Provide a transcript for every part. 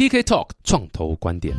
TK Talk 创投观点。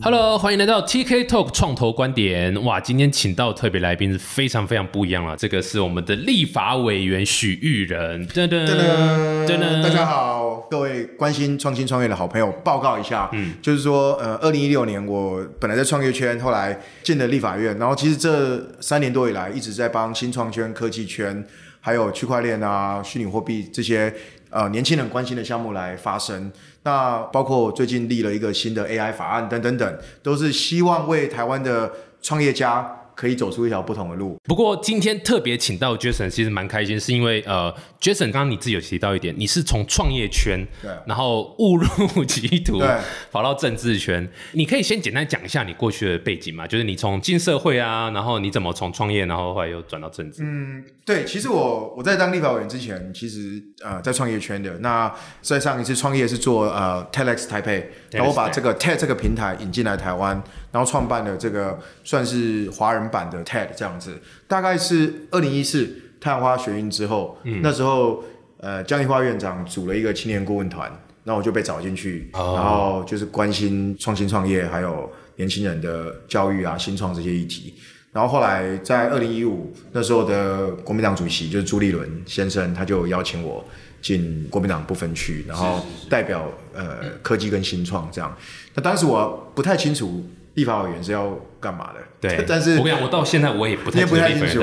Hello，欢迎来到 TK Talk 创投观点。哇，今天请到特别来宾是非常非常不一样了。这个是我们的立法委员许玉仁。噔噔噔噔，大家好，各位关心创新创业的好朋友，报告一下，嗯，就是说，呃，二零一六年我本来在创业圈，后来进了立法院，然后其实这三年多以来一直在帮新创圈、科技圈，还有区块链啊、虚拟货币这些呃年轻人关心的项目来发生。那包括最近立了一个新的 AI 法案等等等，都是希望为台湾的创业家。可以走出一条不同的路。不过今天特别请到 Jason，其实蛮开心，是因为呃，Jason 刚刚你自己有提到一点，你是从创业圈，对，然后误入歧途，对，跑到政治圈。你可以先简单讲一下你过去的背景嘛？就是你从进社会啊，然后你怎么从创业，然后后来又转到政治？嗯，对，其实我我在当立法委员之前，其实呃在创业圈的。那在上一次创业是做呃 TEDx 台北，然后我把这个 TED 这个平台引进来台湾。然后创办了这个算是华人版的 TED 这样子，大概是二零一四太阳花学运之后，那时候呃江宜花院长组了一个青年顾问团，那我就被找进去，然后就是关心创新创业还有年轻人的教育啊、新创这些议题。然后后来在二零一五那时候的国民党主席就是朱立伦先生，他就邀请我进国民党不分区，然后代表呃科技跟新创这样。那当时我不太清楚。立法委员是要干嘛的？对，但是我跟你讲，我到现在我也不太不太清楚。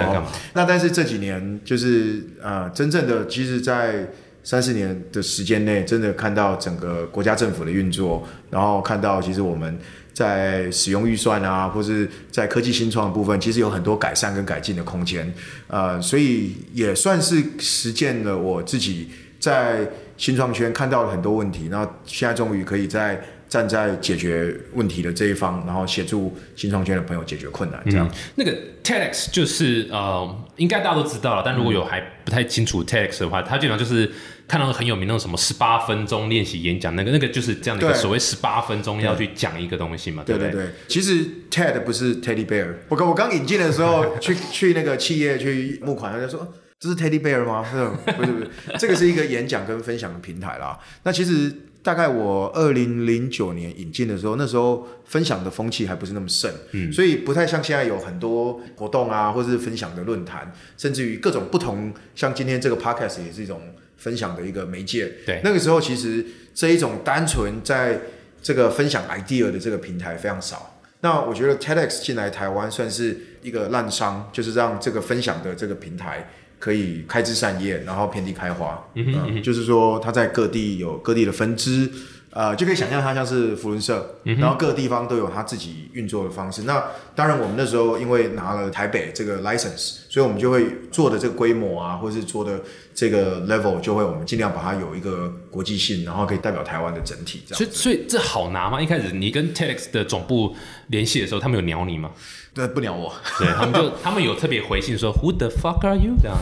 那但是这几年就是呃，真正的，其实，在三四年的时间内，真的看到整个国家政府的运作，然后看到其实我们在使用预算啊，或是在科技新创部分，其实有很多改善跟改进的空间。呃，所以也算是实践了我自己在新创圈看到了很多问题，然后现在终于可以在。站在解决问题的这一方，然后协助新创圈的朋友解决困难，这样。那个 TEDx 就是呃，应该大家都知道了，但如果有还不太清楚 TEDx 的话，它基本上就是看到很有名那种什么十八分钟练习演讲，那个那个就是这样的一个所谓十八分钟要去讲一个东西嘛，对不对？对。其实 TED 不是 Teddy Bear，我刚我刚引进的时候 去去那个企业去募款，他就说这是 Teddy Bear 吗？不是不是，这个是一个演讲跟分享的平台啦。那其实。大概我二零零九年引进的时候，那时候分享的风气还不是那么盛，嗯，所以不太像现在有很多活动啊，或者是分享的论坛，甚至于各种不同，像今天这个 podcast 也是一种分享的一个媒介。对，那个时候其实这一种单纯在这个分享 idea 的这个平台非常少。那我觉得 TEDx 进来台湾算是一个烂商，就是让这个分享的这个平台。可以开枝散叶，然后遍地开花。嗯哼，就是说，它在各地有各地的分支，呃，就可以想象它像是福伦社，然后各个地方都有它自己运作的方式。那当然，我们那时候因为拿了台北这个 license，所以我们就会做的这个规模啊，或是做的这个 level，就会我们尽量把它有一个国际性，然后可以代表台湾的整体。所以，所以这好拿吗？一开始你跟 TEDx 的总部联系的时候，他们有鸟你吗？对，不鸟我。对他们就 他们有特别回信说 Who the fuck are you？这样。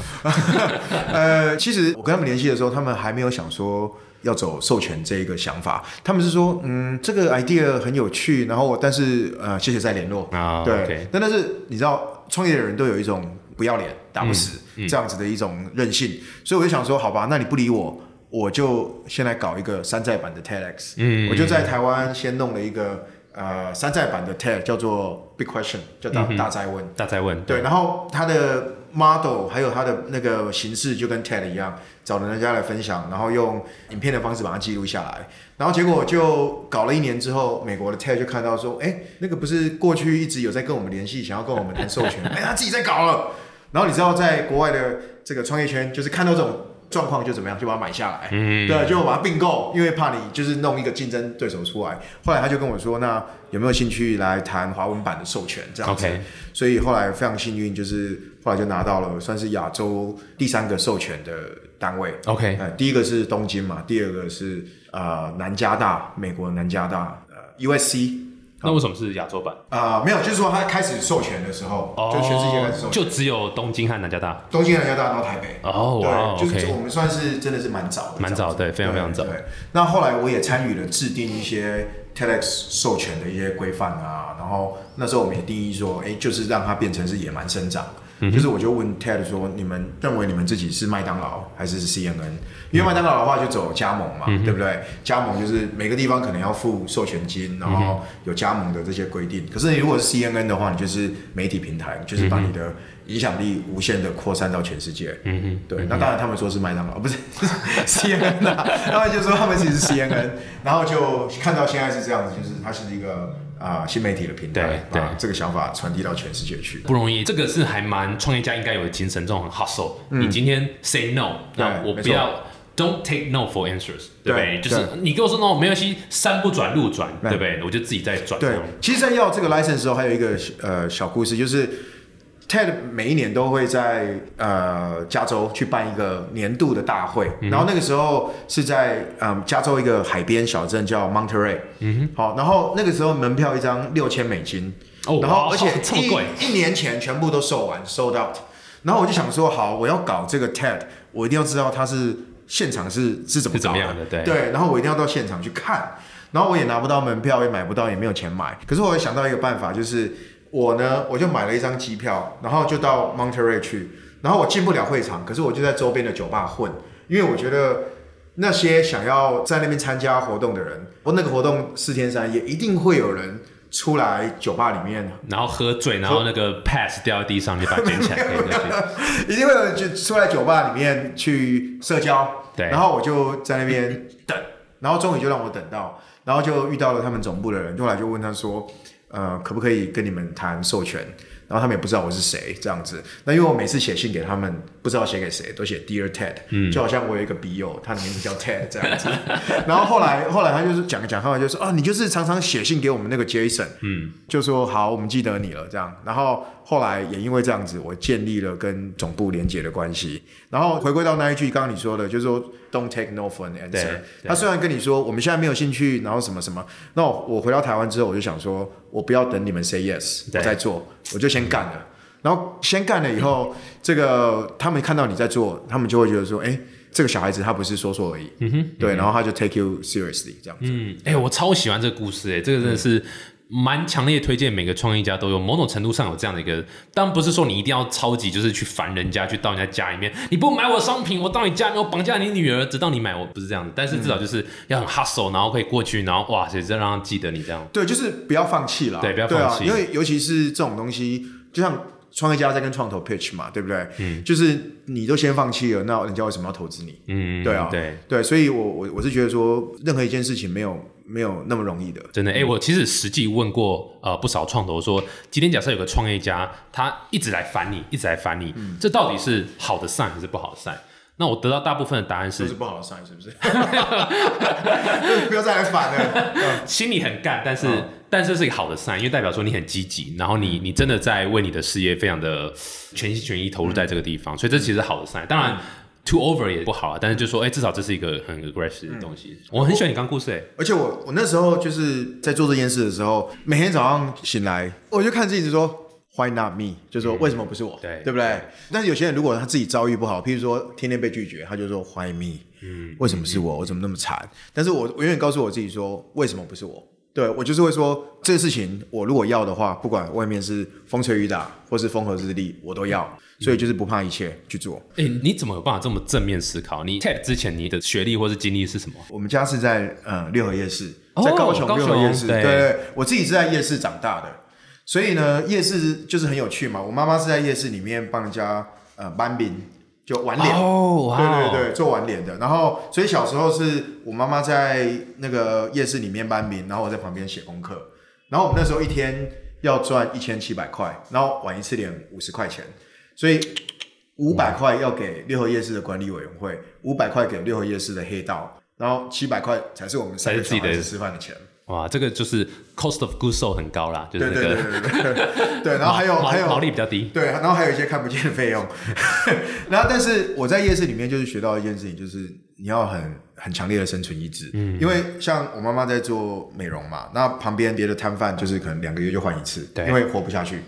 呃，其实我跟他们联系的时候，他们还没有想说要走授权这一个想法。他们是说，嗯，这个 idea 很有趣，然后但是呃，谢谢再联络啊。对，但但是你知道，创业的人都有一种不要脸、打不死这样子的一种任性，所以我就想说，好吧，那你不理我，我就先来搞一个山寨版的 TEDx。嗯，我就在台湾先弄了一个。呃，山寨版的 TED 叫做 Big Question，叫大大灾问。大灾问。对，然后它的 model 还有它的那个形式就跟 TED 一样，找人家来分享，然后用影片的方式把它记录下来。然后结果就搞了一年之后，美国的 TED 就看到说，哎，那个不是过去一直有在跟我们联系，想要跟我们谈授权，哎，他自己在搞了。然后你知道，在国外的这个创业圈，就是看到这种。状况就怎么样，就把它买下来，嗯对，就把它并购，因为怕你就是弄一个竞争对手出来。后来他就跟我说，那有没有兴趣来谈华文版的授权这样子？所以后来非常幸运，就是后来就拿到了算是亚洲第三个授权的单位。OK，第一个是东京嘛，第二个是呃南加大，美国南加大呃 USC。那为什么是亚洲版啊？没有，就是说他开始授权的时候，就全世界开始授权，就只有东京和南加大。东京、南加大到台北。哦，对，就是我们算是真的是蛮早的，蛮早，对，非常非常早。对，那后来我也参与了制定一些 TEDx 授权的一些规范啊，然后那时候我们也定义说，哎，就是让它变成是野蛮生长。就是我就问 Ted 说，你们认为你们自己是麦当劳还是是 CNN？因为麦当劳的话就走加盟嘛，对不对？加盟就是每个地方可能要付授权金，然后有加盟的这些规定。可是你如果是 CNN 的话，你就是媒体平台，就是把你的影响力无限的扩散到全世界。嗯哼，对。那当然他们说是麦当劳，不是 CNN 啊，他们就说他们其实是 CNN，然后就看到现在是这样子，就是它是一个。啊，新媒体的平台，把这个想法传递到全世界去，不容易。这个是还蛮创业家应该有的精神，这种很 hustle。你今天 say no，那我不要，don't take no for answers，对不对？就是你跟我说 no 没关系，山不转路转，对不对？我就自己再转。对，其实，在要这个 license 的时候，还有一个呃小故事，就是。TED 每一年都会在呃加州去办一个年度的大会，然后那个时候是在嗯加州一个海边小镇叫 Monterey，嗯哼，好，然后那个时候门票一张六千美金，哦，然后而且 一一年前全部都售完，sold out，然后我就想说，好，我要搞这个 TED，我一定要知道他是现场是是怎么怎么样的，对，对，然后我一定要到现场去看，然后我也拿不到门票，也买不到，也没有钱买，可是我想到一个办法，就是。我呢，我就买了一张机票，然后就到 Monterey 去，然后我进不了会场，可是我就在周边的酒吧混，因为我觉得那些想要在那边参加活动的人，我那个活动四天三夜，一定会有人出来酒吧里面，然后喝醉，然后那个 pass 掉在地上，你把它捡起来，一定会有人就出来酒吧里面去社交，对，然后我就在那边等，然后终于就让我等到，然后就遇到了他们总部的人，后来就问他说。呃，可不可以跟你们谈授权？然后他们也不知道我是谁，这样子。那因为我每次写信给他们，不知道写给谁，都写 Dear Ted，嗯，就好像我有一个笔友，他的名字叫 Ted 这样子。然后后来后来他就是讲讲，后来就说啊，你就是常常写信给我们那个 Jason，嗯，就说好，我们记得你了这样。然后后来也因为这样子，我建立了跟总部连接的关系。然后回归到那一句，刚刚你说的，就是说 Don't take no for an answer。他虽然跟你说我们现在没有兴趣，然后什么什么，那我回到台湾之后，我就想说，我不要等你们 say yes，我再做，我就先干了。然后先干了以后，这个他们看到你在做，他们就会觉得说，哎，这个小孩子他不是说说而已，嗯哼，对，然后他就 take you seriously 这样子。嗯，哎，我超喜欢这个故事，哎，这个真的是。蛮强烈推荐每个创业家都有某种程度上有这样的一个，当然不是说你一定要超级就是去烦人家去到人家家里面，你不买我商品，我到你家里面绑架你女儿，直到你买，我不是这样子，但是至少就是要很 hustle，然后可以过去，然后哇，谁再让他记得你这样。对，就是不要放弃了。对，不要放弃，因为尤其是这种东西，就像创业家在跟创投 pitch 嘛，对不对？嗯，就是你都先放弃了，那人家为什么要投资你？嗯，对啊，对对，所以我我我是觉得说，任何一件事情没有。没有那么容易的，真的。哎，我其实实际问过呃不少创投，说今天假设有个创业家，他一直来烦你，一直来烦你，这到底是好的 sign 还是不好的 sign？那我得到大部分的答案是，是不好的 sign，是不是？不要再来烦了。心里很干，但是但是是一个好的 sign，因为代表说你很积极，然后你你真的在为你的事业非常的全心全意投入在这个地方，所以这其实好的 sign。当然。Too over 也不好啊，但是就说，哎，至少这是一个很 aggressive 的东西。我很喜欢你刚故事，哎，而且我我那时候就是在做这件事的时候，每天早上醒来，我就看自己说，Why not me？就说为什么不是我？对，对不对？但是有些人如果他自己遭遇不好，譬如说天天被拒绝，他就说 Why me？嗯，为什么是我？我怎么那么惨？但是我我永远告诉我自己说，为什么不是我？对我就是会说这个事情，我如果要的话，不管外面是风吹雨打或是风和日丽，我都要。所以就是不怕一切去做。哎，你怎么有办法这么正面思考？你 TED 之前你的学历或是经历是什么？我们家是在呃六合夜市，在高雄六合夜市。对对，我自己是在夜市长大的，所以呢，夜市就是很有趣嘛。我妈妈是在夜市里面帮人家呃搬饼。就玩脸，对对对，做碗脸的。然后，所以小时候是我妈妈在那个夜市里面搬名，然后我在旁边写功课。然后我们那时候一天要赚一千七百块，然后碗一次脸五十块钱，所以五百块要给六合夜市的管理委员会，五百块给六合夜市的黑道，然后七百块才是我们三个小孩子吃饭的钱。哇，这个就是 cost of goods sold 很高啦，就是那个，对，然后还有还有毛利比较低，对，然后还有一些看不见的费用。然后，但是我在夜市里面就是学到一件事情，就是你要很很强烈的生存意志。嗯，因为像我妈妈在做美容嘛，那旁边别的摊贩就是可能两个月就换一次，因为活不下去，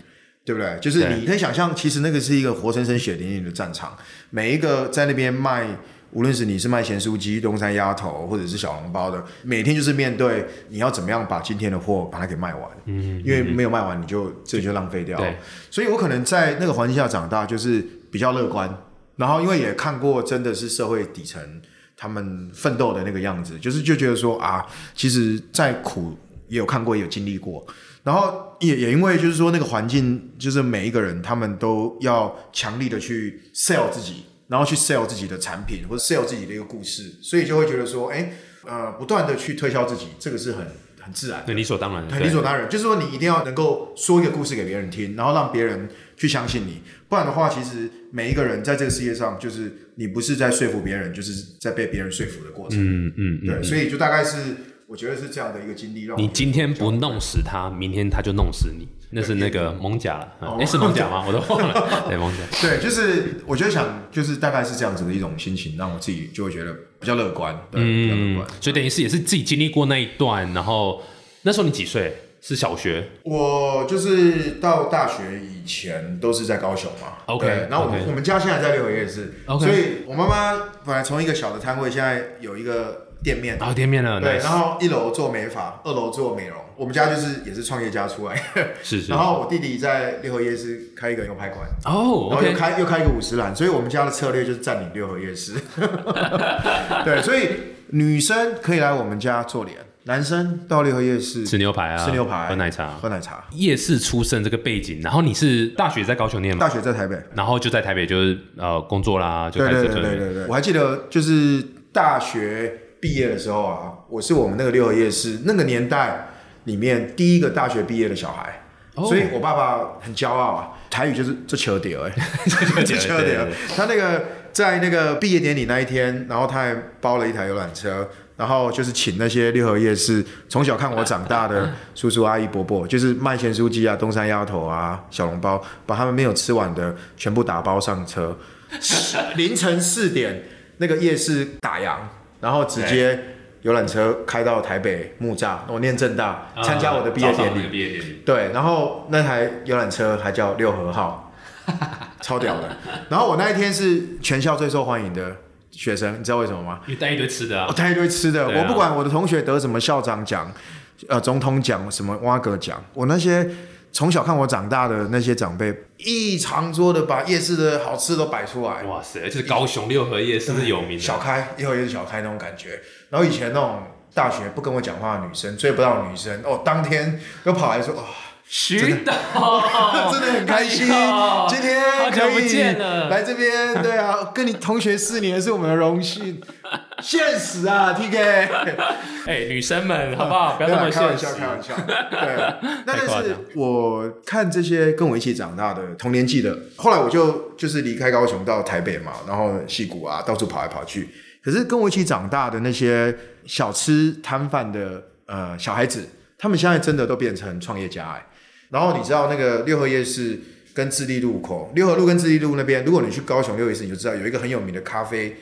对不对？就是你可以想象，其实那个是一个活生生血淋淋的战场，每一个在那边卖无论是你是卖咸酥鸡、东山鸭头，或者是小笼包的，每天就是面对你要怎么样把今天的货把它给卖完。嗯，因为没有卖完，你就这就浪费掉。对，所以我可能在那个环境下长大，就是比较乐观。然后因为也看过真的是社会底层他们奋斗的那个样子，就是就觉得说啊，其实再苦也有看过，也有经历过。然后也也因为就是说那个环境，就是每一个人他们都要强力的去 sell 自己。然后去 sell 自己的产品或者 sell 自己的一个故事，所以就会觉得说，哎，呃，不断的去推销自己，这个是很很自然，对，理所当然，很理所当然。就是说，你一定要能够说一个故事给别人听，然后让别人去相信你，不然的话，其实每一个人在这个世界上，就是你不是在说服别人，就是在被别人说服的过程。嗯嗯，对，所以就大概是我觉得是这样的一个经历，让你今天不弄死他，明天他就弄死你。那是那个蒙甲了，哎，是蒙甲吗？我都忘了。对，蒙甲。对，就是我觉得想，就是大概是这样子的一种心情，让我自己就会觉得比较乐观，对，比较乐观。所以等于是也是自己经历过那一段，然后那时候你几岁？是小学？我就是到大学以前都是在高雄嘛。OK。然后我们我们家现在在六合夜市，OK。所以我妈妈本来从一个小的摊位，现在有一个。店面啊，店面了，对，然后一楼做美发，二楼做美容。我们家就是也是创业家出来，是是。然后我弟弟在六合夜市开一个牛排馆，哦，然后又开又开一个五十栏，所以我们家的策略就是占领六合夜市。对，所以女生可以来我们家做脸，男生到六合夜市吃牛排啊，吃牛排，喝奶茶，喝奶茶。夜市出身这个背景，然后你是大学在高雄念吗？大学在台北，然后就在台北就是呃工作啦，就对对对对对。我还记得就是大学。毕业的时候啊，我是我们那个六合夜市那个年代里面第一个大学毕业的小孩，所以我爸爸很骄傲啊。台语就是这球屌哎，这球屌。他那个在那个毕业典礼那一天，然后他还包了一台游览车，然后就是请那些六合夜市从小看我长大的叔叔阿姨伯伯，就是麦贤书记啊、东山丫头啊、小笼包，把他们没有吃完的全部打包上车。凌晨四点，那个夜市打烊。然后直接游览车开到台北木栅，我念正大参加我的毕业典礼。对，然后那台游览车还叫六合号，超屌的。然后我那一天是全校最受欢迎的学生，你知道为什么吗？你带一堆吃的啊！我带一堆吃的，我不管我的同学得什么校长奖、呃总统奖、什么挖格奖，我那些。从小看我长大的那些长辈，一长桌的把夜市的好吃都摆出来。哇塞，就是高雄六合夜市是有名的，小开六合夜市小开那种感觉。然后以前那种大学不跟我讲话的女生，追不到女生哦，当天又跑来说哇。徐导，真的 很开心，今天可以来这边，对啊，跟你同学四年是我们的荣幸。现实啊，T K，哎，女生们，好不好？不要那么开玩笑，开玩笑。对，那但是我看这些跟我一起长大的同年纪的，后来我就就是离开高雄到台北嘛，然后戏谷啊，到处跑来跑去。可是跟我一起长大的那些小吃摊贩的呃小孩子，他们现在真的都变成创业家哎。然后你知道那个六合夜市跟智利路口，六合路跟智利路那边，如果你去高雄六合夜市，你就知道有一个很有名的咖啡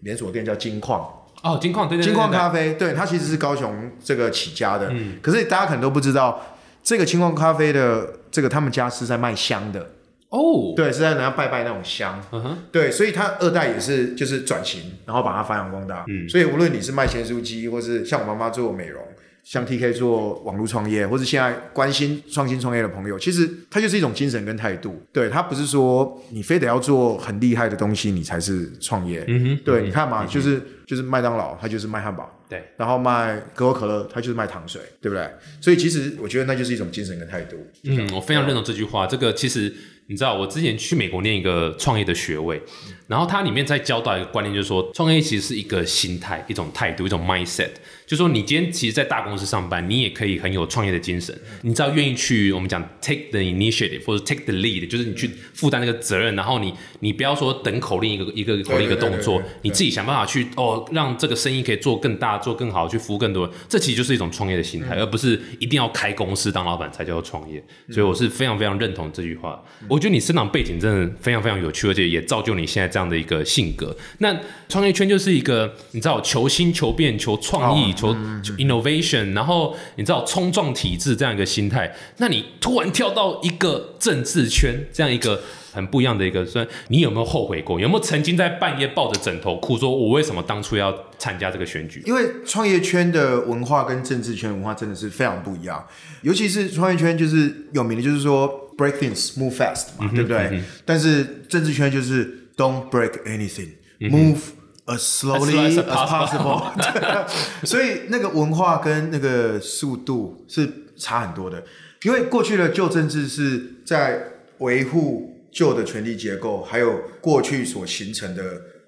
连锁店叫金矿。哦，金矿对对金矿咖啡，对它其实是高雄这个起家的。嗯。可是大家可能都不知道，这个金矿咖啡的这个他们家是在卖香的。哦。对，是在人家拜拜那种香。嗯哼。对，所以他二代也是就是转型，然后把它发扬光大。嗯。所以无论你是卖咸酥鸡，或是像我妈妈做美容。像 TK 做网络创业，或者现在关心创新创业的朋友，其实它就是一种精神跟态度。对，它不是说你非得要做很厉害的东西，你才是创业。嗯哼，对，你看嘛，就是就是麦当劳，它就是卖汉堡。对，然后卖可口可乐，它就是卖糖水，对不对？所以其实我觉得那就是一种精神跟态度。嗯，我非常认同这句话。这个其实你知道，我之前去美国念一个创业的学位，然后它里面在教导一个观念，就是说创业其实是一个心态、一种态度、一种 mindset。就说你今天其实，在大公司上班，你也可以很有创业的精神。你知道，愿意去我们讲 take the initiative 或者 take the lead，就是你去负担那个责任，然后你你不要说等口令一个一个口令一个动作，你自己想办法去哦，让这个生意可以做更大、做更好，去服务更多。这其实就是一种创业的心态，而不是一定要开公司当老板才叫做创业。所以我是非常非常认同这句话。我觉得你生长背景真的非常非常有趣，而且也造就你现在这样的一个性格。那创业圈就是一个你知道求新、求变、求创意。求 innovation，然后你知道冲撞体制这样一个心态，那你突然跳到一个政治圈这样一个很不一样的一个。所以你有没有后悔过？有没有曾经在半夜抱着枕头哭，说我为什么当初要参加这个选举？因为创业圈的文化跟政治圈文化真的是非常不一样，尤其是创业圈就是有名的，就是说 break things move fast 嘛，对不对？但是政治圈就是 don't break anything，move as slowly as possible。所以那个文化跟那个速度是差很多的。因为过去的旧政治是在维护旧的权力结构，还有过去所形成的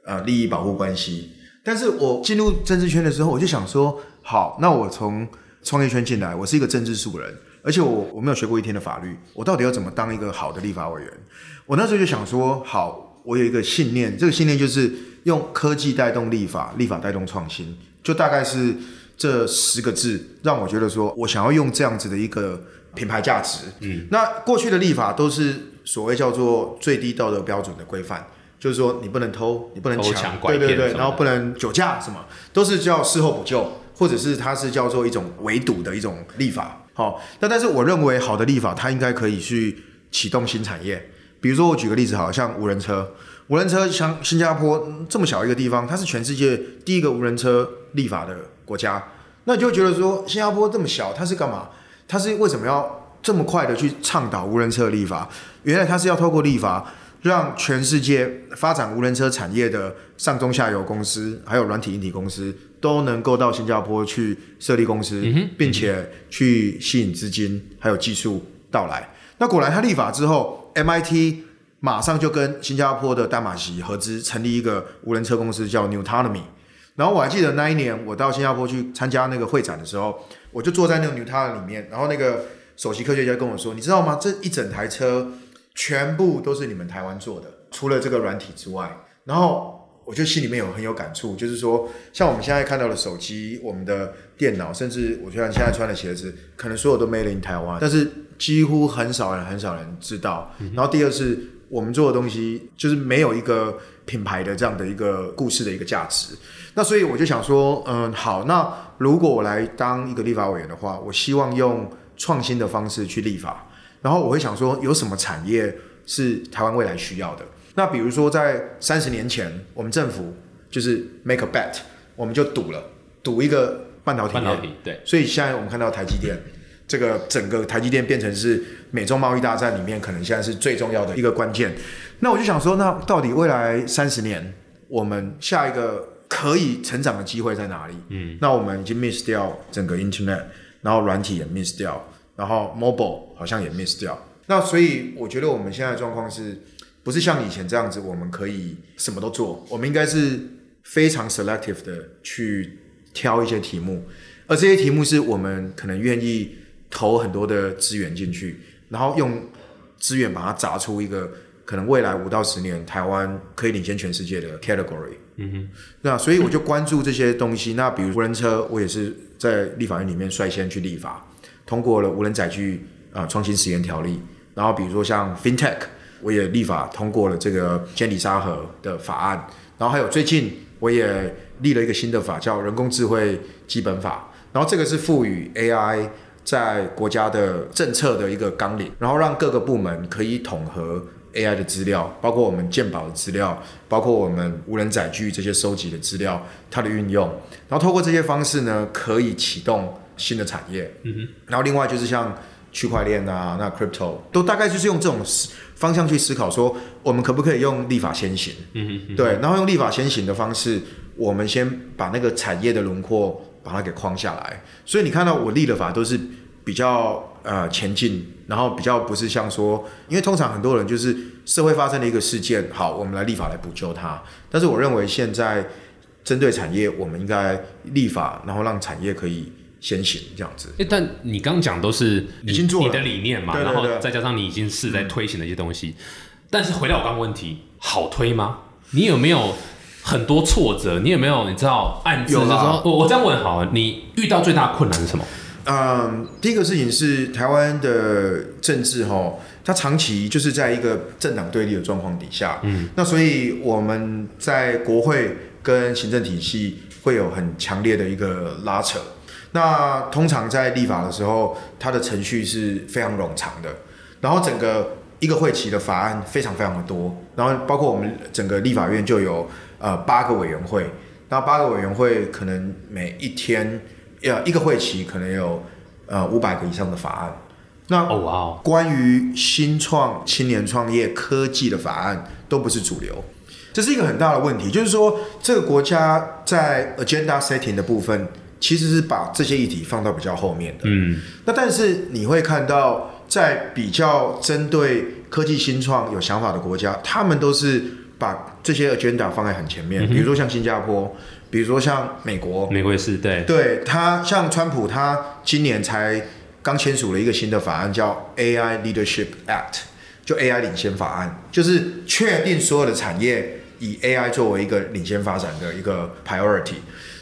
呃利益保护关系。但是我进入政治圈的时候，我就想说，好，那我从创业圈进来，我是一个政治素人，而且我我没有学过一天的法律，我到底要怎么当一个好的立法委员？我那时候就想说，好，我有一个信念，这个信念就是用科技带动立法，立法带动创新，就大概是这十个字，让我觉得说我想要用这样子的一个。品牌价值，嗯，那过去的立法都是所谓叫做最低道德标准的规范，就是说你不能偷，你不能抢，对对对，然后不能酒驾，什么都是叫事后补救，或者是它是叫做一种围堵的一种立法。好，那但是我认为好的立法，它应该可以去启动新产业。比如说我举个例子，好像无人车，无人车像新加坡这么小一个地方，它是全世界第一个无人车立法的国家，那你就觉得说新加坡这么小，它是干嘛？它是为什么要这么快的去倡导无人车立法？原来它是要透过立法，让全世界发展无人车产业的上中下游公司，还有软体硬体公司，都能够到新加坡去设立公司，并且去吸引资金还有技术到来。那果然他立法之后，MIT 马上就跟新加坡的丹马锡合资成立一个无人车公司，叫 Newtonomy。然后我还记得那一年我到新加坡去参加那个会展的时候。我就坐在那个 Newton 里面，然后那个首席科学家跟我说：“你知道吗？这一整台车全部都是你们台湾做的，除了这个软体之外。”然后我就心里面有很有感触，就是说，像我们现在看到的手机、我们的电脑，甚至我觉得现在穿的鞋子，可能所有都 made in 台湾，但是几乎很少人、很少人知道。然后第二是，我们做的东西就是没有一个品牌的这样的一个故事的一个价值。那所以我就想说，嗯，好，那如果我来当一个立法委员的话，我希望用创新的方式去立法。然后我会想说，有什么产业是台湾未来需要的？那比如说，在三十年前，我们政府就是 make a bet，我们就赌了，赌一个半导体。半导体，对。所以现在我们看到台积电，这个整个台积电变成是美中贸易大战里面可能现在是最重要的一个关键。那我就想说，那到底未来三十年，我们下一个？可以成长的机会在哪里？嗯，那我们已经 miss 掉整个 internet，然后软体也 miss 掉，然后 mobile 好像也 miss 掉。那所以我觉得我们现在的状况是不是像以前这样子，我们可以什么都做？我们应该是非常 selective 的去挑一些题目，而这些题目是我们可能愿意投很多的资源进去，然后用资源把它砸出一个。可能未来五到十年，台湾可以领先全世界的 category。嗯哼，那所以我就关注这些东西。那比如无人车，我也是在立法院里面率先去立法，通过了无人载具啊创新实验条例。然后比如说像 FinTech，我也立法通过了这个监理沙盒的法案。然后还有最近我也立了一个新的法，叫人工智慧基本法。然后这个是赋予 AI 在国家的政策的一个纲领，然后让各个部门可以统合。AI 的资料，包括我们鉴宝的资料，包括我们无人载具这些收集的资料，它的运用，然后透过这些方式呢，可以启动新的产业。嗯哼。然后另外就是像区块链啊，那 crypto 都大概就是用这种方向去思考，说我们可不可以用立法先行？嗯哼。对，然后用立法先行的方式，我们先把那个产业的轮廓把它给框下来。所以你看到我立的法都是比较呃前进。然后比较不是像说，因为通常很多人就是社会发生了一个事件，好，我们来立法来补救它。但是我认为现在针对产业，我们应该立法，然后让产业可以先行这样子。哎，但你刚讲都是已经做你的理念嘛，然后再加上你已经是在推行的一些东西。但是回到我刚问题，好推吗？你有没有很多挫折？你有没有你知道案子？我我这样问好，你遇到最大困难是什么？嗯，第一个事情是台湾的政治哈，它长期就是在一个政党对立的状况底下，嗯，那所以我们在国会跟行政体系会有很强烈的一个拉扯。那通常在立法的时候，它的程序是非常冗长的，然后整个一个会期的法案非常非常的多，然后包括我们整个立法院就有呃八个委员会，那八个委员会可能每一天呃一个会期可能有呃五百个以上的法案。那哦哇哦，关于新创、青年创业、科技的法案都不是主流，这是一个很大的问题。就是说，这个国家在 agenda setting 的部分，其实是把这些议题放到比较后面的。嗯，那但是你会看到，在比较针对科技新创有想法的国家，他们都是把这些 agenda 放在很前面。比如说像新加坡，比如说像美国，美国也是对，对他像川普，他今年才刚签署了一个新的法案，叫 AI Leadership Act，就 AI 领先法案，就是确定所有的产业以 AI 作为一个领先发展的一个 priority。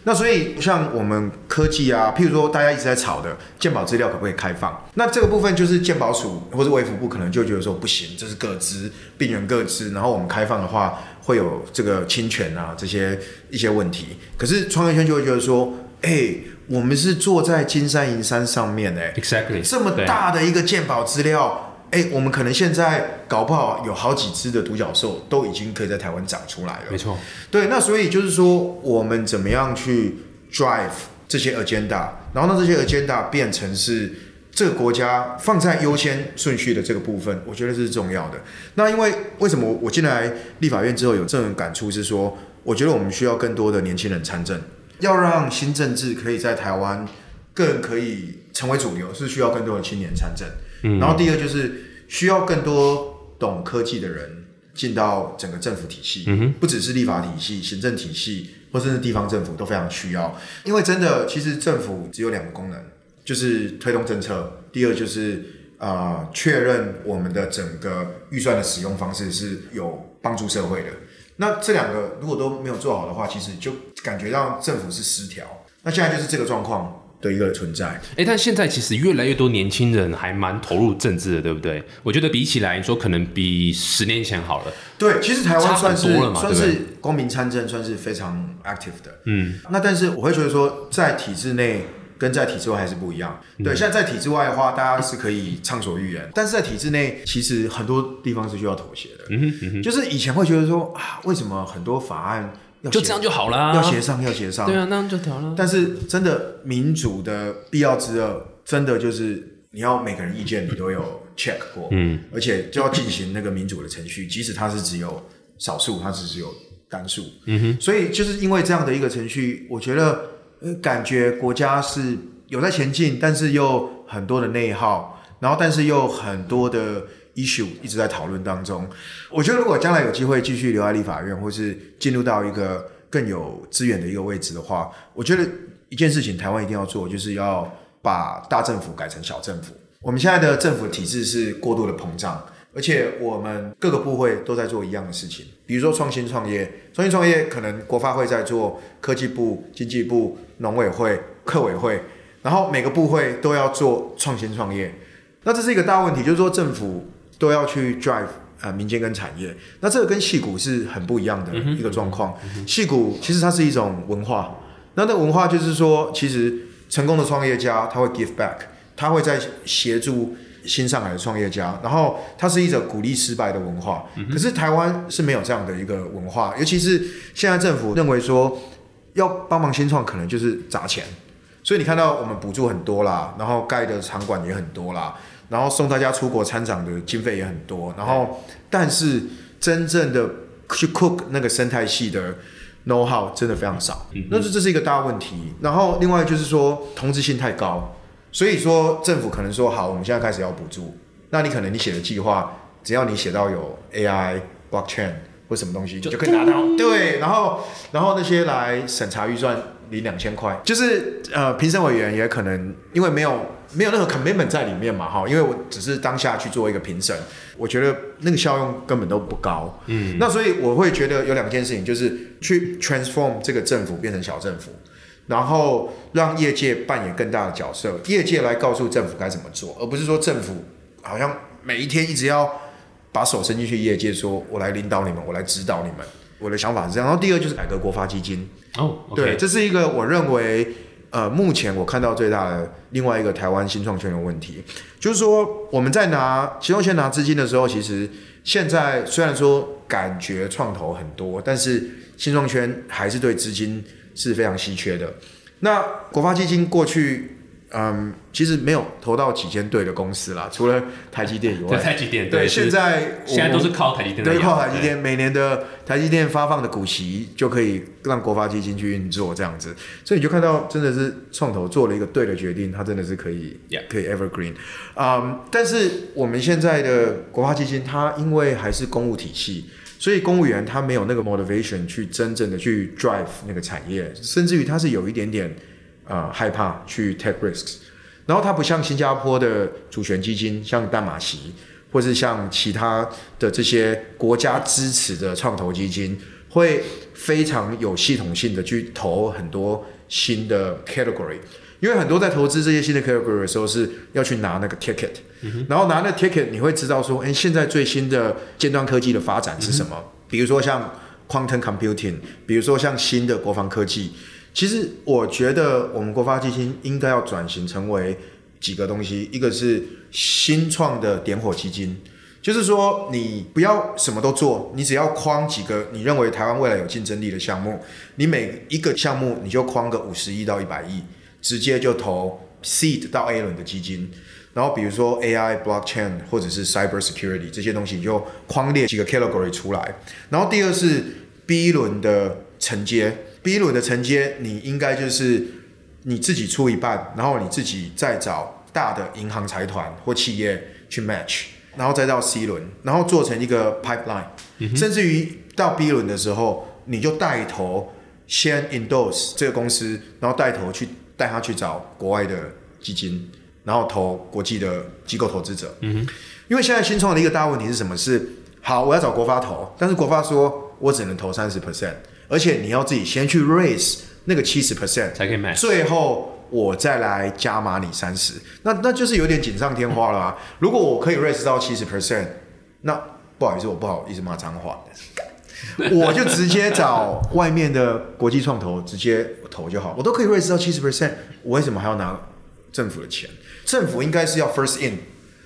那所以像我们科技啊，譬如说大家一直在吵的健保资料可不可以开放？那这个部分就是健保署或者卫福部可能就觉得说不行，这是各资病人各资，然后我们开放的话会有这个侵权啊这些一些问题。可是创业圈就会觉得说，哎、我们是坐在金山银山上面哎、，exactly，这么大的一个鉴宝资料，哎、我们可能现在搞不好有好几只的独角兽都已经可以在台湾长出来了没。错，对，那所以就是说，我们怎么样去 drive 这些 agenda，然后让这些 agenda 变成是这个国家放在优先顺序的这个部分，我觉得这是重要的。那因为为什么我进来立法院之后有这种感触是说，我觉得我们需要更多的年轻人参政，要让新政治可以在台湾更可以成为主流，是需要更多的青年参政。嗯然后第二个就是需要更多懂科技的人进到整个政府体系，不只是立法体系、行政体系，或甚至地方政府都非常需要。因为真的，其实政府只有两个功能，就是推动政策，第二就是啊、呃确认我们的整个预算的使用方式是有帮助社会的。那这两个如果都没有做好的话，其实就感觉让政府是失调。那现在就是这个状况的一个存在。哎，但现在其实越来越多年轻人还蛮投入政治的，对不对？我觉得比起来，你说可能比十年前好了。对，其实台湾算是多了嘛算是公民参政，算是非常 active 的。嗯，那但是我会觉得说，在体制内跟在体制外还是不一样。嗯对，现在在体制外的话，大家是可以畅所欲言，但是在体制内，其实很多地方是需要妥协的。嗯就是以前会觉得说啊，为什么很多法案就这样就好啦。要协商要协商？对啊，那样就调了。但是真的民主的必要之二，真的就是你要每个人意见你都有 check 过，嗯，而且就要进行那个民主的程序，即使它是只有少数，它是只有单数，嗯哼，所以就是因为这样的一个程序，我觉得呃感觉国家是有在前进，但是又很多的内耗，然后但是又很多的 issue 一直在讨论当中。我觉得如果将来有机会继续留在立法院，或是进入到一个更有资源的一个位置的话，我觉得一件事情台湾一定要做，就是要把大政府改成小政府。我们现在的政府体制是过度的膨胀，而且我们各个部会都在做一样的事情，比如说创新创业，创新创业可能国发会在做，科技部、经济部、农委会、客委会，然后每个部会都要做创新创业。那这是一个大问题，就是说政府都要去 drive 呃民间跟产业，那这个跟戏股是很不一样的一个状况。戏股其实它是一种文化，那那文化就是说，其实成功的创业家他会 give back，他会在协助新上来的创业家，然后它是一种鼓励失败的文化。可是台湾是没有这样的一个文化，尤其是现在政府认为说要帮忙新创，可能就是砸钱。所以你看到我们补助很多啦，然后盖的场馆也很多啦，然后送大家出国参展的经费也很多，然后但是真正的去 cook 那个生态系的 know how 真的非常少，那这这是一个大问题。然后另外就是说同质性太高，所以说政府可能说好，我们现在开始要补助，那你可能你写的计划，只要你写到有 AI、blockchain 或什么东西，你就可以拿到。对，然后然后那些来审查预算领两千块，就是呃评审委员也可能因为没有没有任何 commitment 在里面嘛哈，因为我只是当下去做一个评审，我觉得那个效用根本都不高。嗯，那所以我会觉得有两件事情，就是去 transform 这个政府变成小政府。然后让业界扮演更大的角色，业界来告诉政府该怎么做，而不是说政府好像每一天一直要把手伸进去业界，说我来领导你们，我来指导你们。我的想法是这样。然后第二就是改革国发基金，哦，对，这是一个我认为呃，目前我看到最大的另外一个台湾新创圈的问题，就是说我们在拿其中先拿资金的时候，其实现在虽然说感觉创投很多，但是新创圈还是对资金是非常稀缺的。那国发基金过去。嗯，其实没有投到几间对的公司啦，除了台积电以外。台积电对，现在现在都是靠台积电。对，靠台积电，每年的台积电发放的股息就可以让国发基金去运作这样子，所以你就看到真的是创投做了一个对的决定，它真的是可以可以 evergreen。嗯，但是我们现在的国发基金，它因为还是公务体系，所以公务员他没有那个 motivation 去真正的去 drive 那个产业，甚至于他是有一点点。啊，害怕去 take risks，然后它不像新加坡的主权基金，像淡马锡，或是像其他的这些国家支持的创投基金，会非常有系统性的去投很多新的 category，因为很多在投资这些新的 category 的时候是要去拿那个 ticket，然后拿那 ticket，你会知道说，哎，现在最新的尖端科技的发展是什么？比如说像 quantum computing，比如说像新的国防科技。其实我觉得我们国发基金应该要转型成为几个东西，一个是新创的点火基金，就是说你不要什么都做，你只要框几个你认为台湾未来有竞争力的项目，你每一个项目你就框个五十亿到一百亿，直接就投 seed 到 A 轮的基金，然后比如说 AI、blockchain 或者是 cyber security 这些东西，你就框列几个 category 出来，然后第二是 B 轮的承接。B 轮的承接，你应该就是你自己出一半，然后你自己再找大的银行财团或企业去 match，然后再到 C 轮，然后做成一个 pipeline，甚至于到 B 轮的时候，你就带头先 endorse 这个公司，然后带头去带他去找国外的基金，然后投国际的机构投资者。嗯哼，因为现在新创的一个大问题是什么？是好，我要找国发投，但是国发说我只能投三十 percent。而且你要自己先去 raise 那个七十 percent 才可以买，最后我再来加码你三十，那那就是有点锦上添花了啊！如果我可以 raise 到七十 percent，那不好意思，我不好意思骂脏话，我就直接找外面的国际创投直接投就好，我都可以 raise 到七十 percent，我为什么还要拿政府的钱？政府应该是要 first in，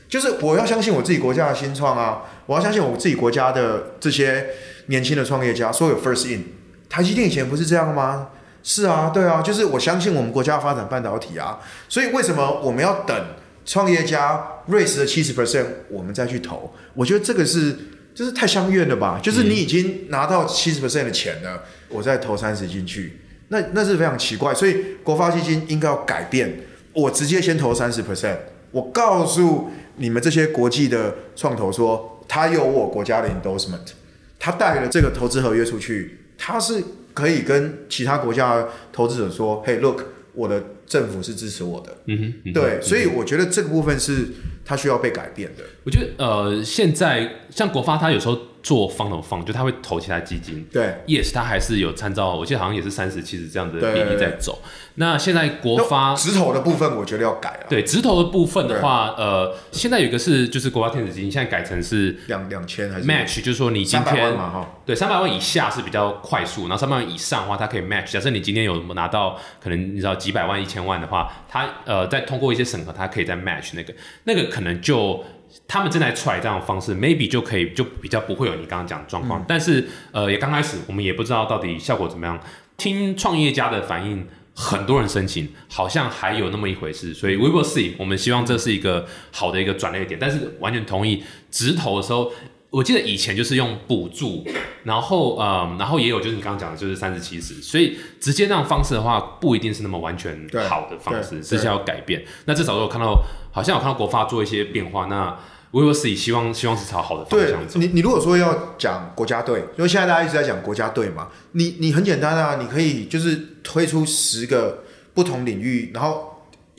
就是我要相信我自己国家的新创啊，我要相信我自己国家的这些年轻的创业家，所有 first in。台积电以前不是这样吗？是啊，对啊，就是我相信我们国家发展半导体啊，所以为什么我们要等创业家 raise 的七十 percent，我们再去投？我觉得这个是就是太相怨了吧？就是你已经拿到七十 percent 的钱了，我再投三十进去，那那是非常奇怪。所以国发基金应该要改变，我直接先投三十 percent，我告诉你们这些国际的创投说，他有我国家的 endorsement，他带了这个投资合约出去。他是可以跟其他国家投资者说：“嘿，look，我的政府是支持我的。”嗯哼，对，所以我觉得这个部分是它需要被改变的。我觉得呃，现在像国发，它有时候做方的方，就他会投其他基金。对，yes，他还是有参照，我记得好像也是三十七十这样的比例在走。那现在国发直投的部分，我觉得要改了。对，直投的部分的话，呃，现在有一个是就是国发天使基金，现在改成是两两千还是 match，就是说你今天对，三百万以下是比较快速，然后三百万以上的话，它可以 match。假设你今天有拿到可能你知道几百万、一千万的话，它呃再通过一些审核，它可以再 match 那个那个可能就他们正在 try 这样的方式，maybe 就可以就比较不会有你刚刚讲的状况。但是呃也刚开始，我们也不知道到底效果怎么样。听创业家的反应。很多人申请，好像还有那么一回事，所以 We will see。我们希望这是一个好的一个转捩点，但是完全同意直投的时候，我记得以前就是用补助，然后呃，然后也有就是你刚刚讲的，就是三十七十，所以直接那种方式的话，不一定是那么完全好的方式，是需要改变。那至少我看到，好像有看到国发做一些变化，那。我有自己希望，希望是朝好的方向走。你你如果说要讲国家队，因为现在大家一直在讲国家队嘛，你你很简单啊，你可以就是推出十个不同领域，然后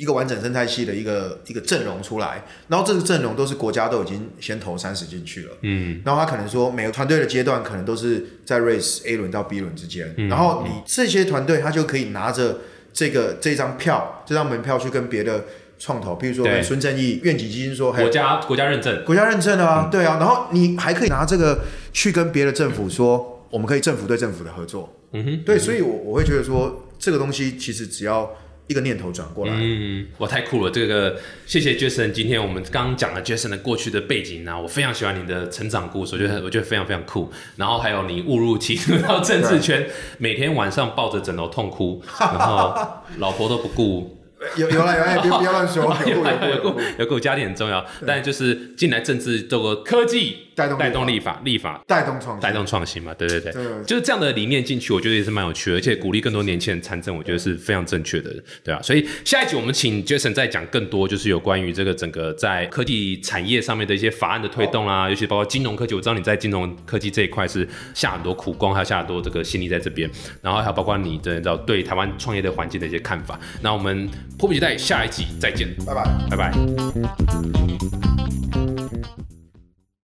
一个完整生态系的一个一个阵容出来，然后这个阵容都是国家都已经先投三十进去了，嗯，然后他可能说每个团队的阶段可能都是在 race A 轮到 B 轮之间，然后你这些团队他就可以拿着这个这张票，这张门票去跟别的。创投，比如说孙正义愿景基金说，国家国家认证，国家认证啊，对啊，然后你还可以拿这个去跟别的政府说，我们可以政府对政府的合作，嗯哼，对，所以我我会觉得说，这个东西其实只要一一个念头转过来。嗯，我，太酷了！这个谢谢 Jason，今天我们刚刚讲了 Jason 的过去的背景啊，我非常喜欢你的成长故事，我觉得我觉得非常非常酷。然后还有你误入歧途到政治圈，每天晚上抱着枕头痛哭，然后老婆都不顾。有有了有了，别 不要乱说，有有有有有有家庭很重要，但就是进来政治这个科技带动带动立法立法带动创新带动创新嘛，对对对对，就是这样的理念进去，我觉得也是蛮有趣的，而且鼓励更多年轻人参政，我觉得是非常正确的，对啊。所以下一集我们请 Jason 再讲更多，就是有关于这个整个在科技产业上面的一些法案的推动啊，尤其包括金融科技，我知道你在金融科技这一块是下很多苦功，还有下很多这个心力在这边，然后还有包括你的对台湾创业的环境的一些看法。那我们迫不及待下一集再见，拜拜。拜拜。